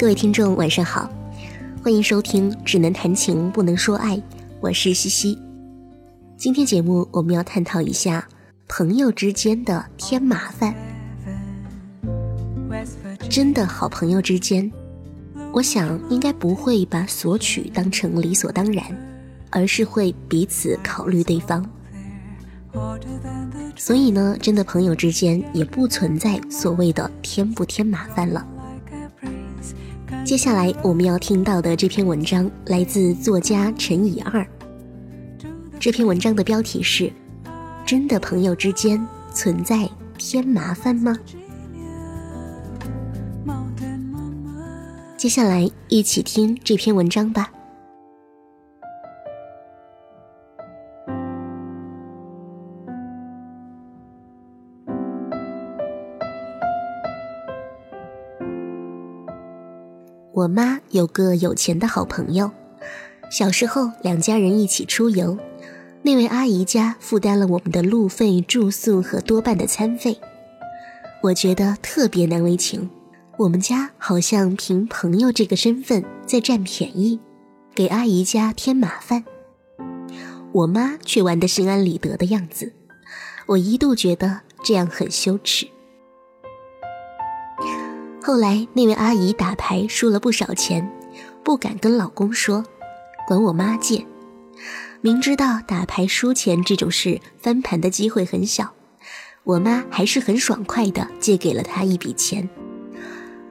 各位听众，晚上好，欢迎收听《只能谈情不能说爱》，我是西西。今天节目我们要探讨一下朋友之间的添麻烦。真的好朋友之间，我想应该不会把索取当成理所当然，而是会彼此考虑对方。所以呢，真的朋友之间也不存在所谓的添不添麻烦了。接下来我们要听到的这篇文章来自作家陈以二。这篇文章的标题是：真的朋友之间存在添麻烦吗？接下来一起听这篇文章吧。我妈有个有钱的好朋友，小时候两家人一起出游，那位阿姨家负担了我们的路费、住宿和多半的餐费，我觉得特别难为情。我们家好像凭朋友这个身份在占便宜，给阿姨家添麻烦，我妈却玩得心安理得的样子，我一度觉得这样很羞耻。后来那位阿姨打牌输了不少钱，不敢跟老公说，管我妈借。明知道打牌输钱这种事翻盘的机会很小，我妈还是很爽快的借给了她一笔钱。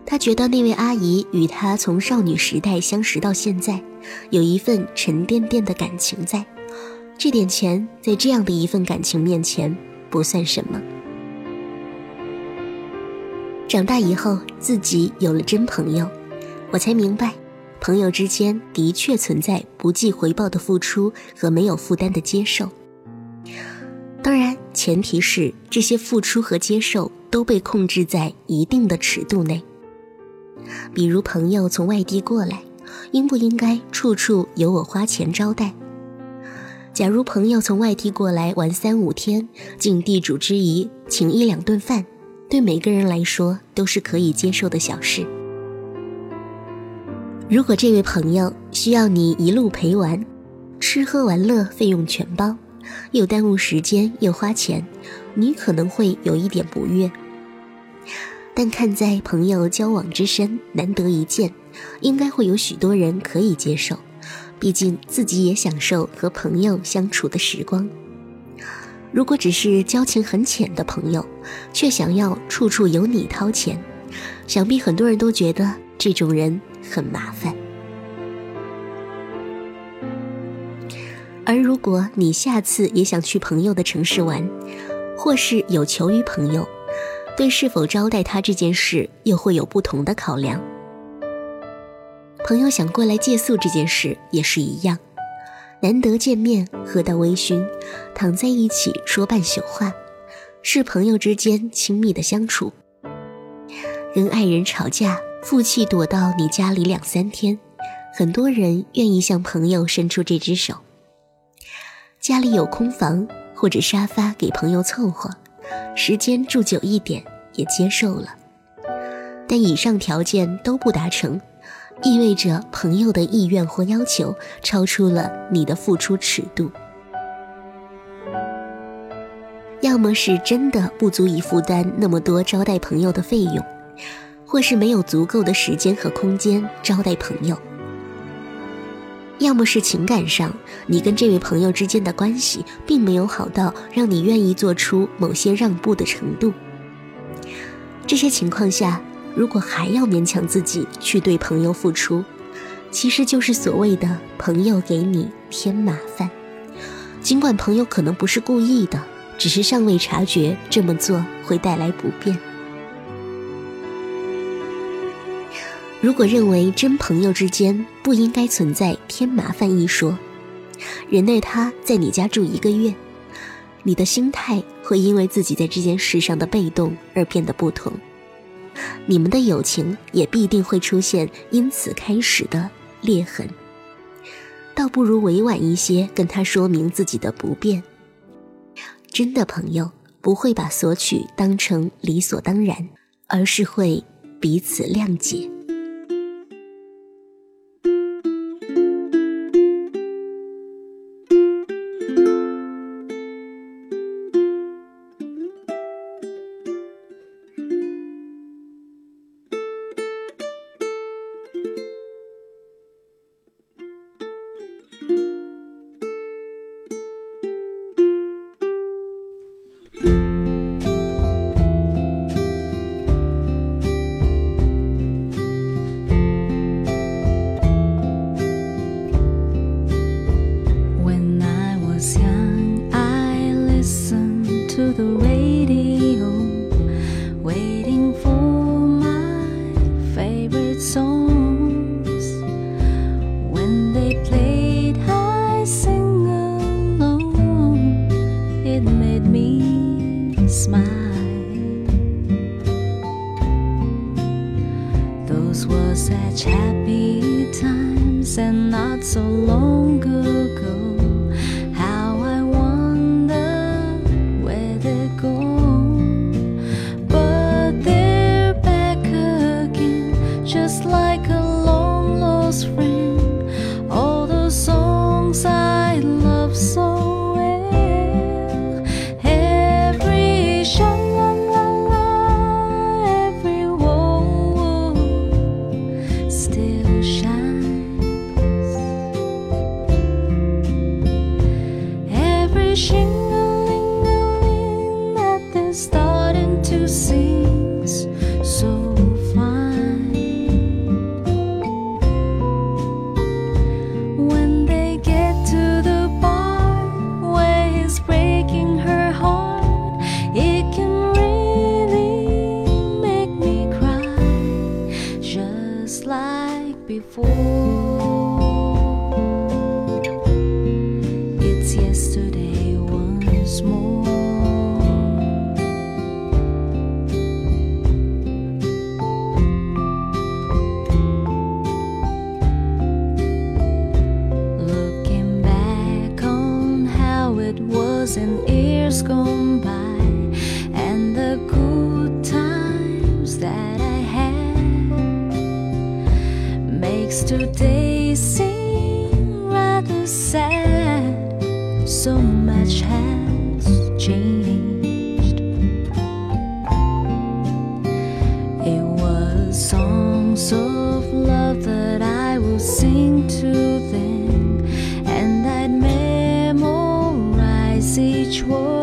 她觉得那位阿姨与她从少女时代相识到现在，有一份沉甸甸的感情在，这点钱在这样的一份感情面前不算什么。长大以后，自己有了真朋友，我才明白，朋友之间的确存在不计回报的付出和没有负担的接受。当然，前提是这些付出和接受都被控制在一定的尺度内。比如，朋友从外地过来，应不应该处处由我花钱招待？假如朋友从外地过来玩三五天，尽地主之谊，请一两顿饭。对每个人来说都是可以接受的小事。如果这位朋友需要你一路陪玩，吃喝玩乐费用全包，又耽误时间又花钱，你可能会有一点不悦。但看在朋友交往之深，难得一见，应该会有许多人可以接受。毕竟自己也享受和朋友相处的时光。如果只是交情很浅的朋友，却想要处处由你掏钱，想必很多人都觉得这种人很麻烦。而如果你下次也想去朋友的城市玩，或是有求于朋友，对是否招待他这件事又会有不同的考量。朋友想过来借宿这件事也是一样。难得见面，喝到微醺，躺在一起说半宿话，是朋友之间亲密的相处。跟爱人吵架，负气躲到你家里两三天，很多人愿意向朋友伸出这只手。家里有空房或者沙发给朋友凑合，时间住久一点也接受了。但以上条件都不达成。意味着朋友的意愿或要求超出了你的付出尺度，要么是真的不足以负担那么多招待朋友的费用，或是没有足够的时间和空间招待朋友；要么是情感上你跟这位朋友之间的关系并没有好到让你愿意做出某些让步的程度。这些情况下。如果还要勉强自己去对朋友付出，其实就是所谓的朋友给你添麻烦。尽管朋友可能不是故意的，只是尚未察觉这么做会带来不便。如果认为真朋友之间不应该存在添麻烦一说，忍耐他在你家住一个月，你的心态会因为自己在这件事上的被动而变得不同。你们的友情也必定会出现因此开始的裂痕，倒不如委婉一些跟他说明自己的不便。真的朋友不会把索取当成理所当然，而是会彼此谅解。smile. Those were such happy times and not so long ago. How I wonder where they're. But they're back again, just like a long lost friend. wishing gone by and the good times that I had makes today seem rather sad. So much has changed. It was songs of love that I would sing to them, and I'd memorize each word.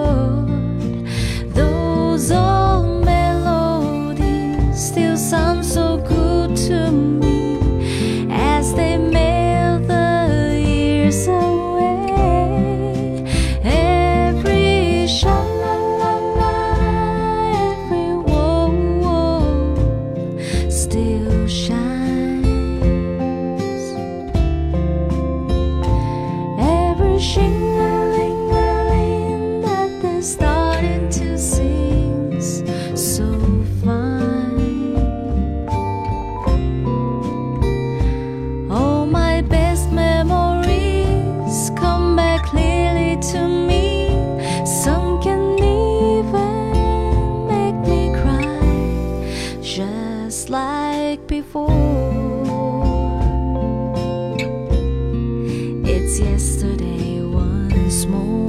Saturday once more.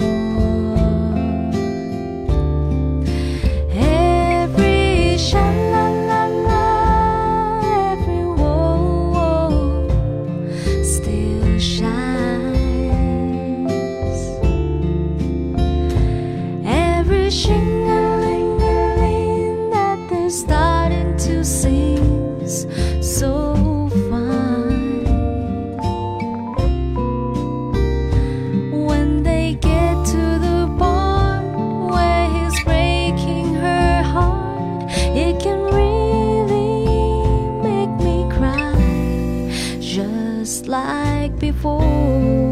like before.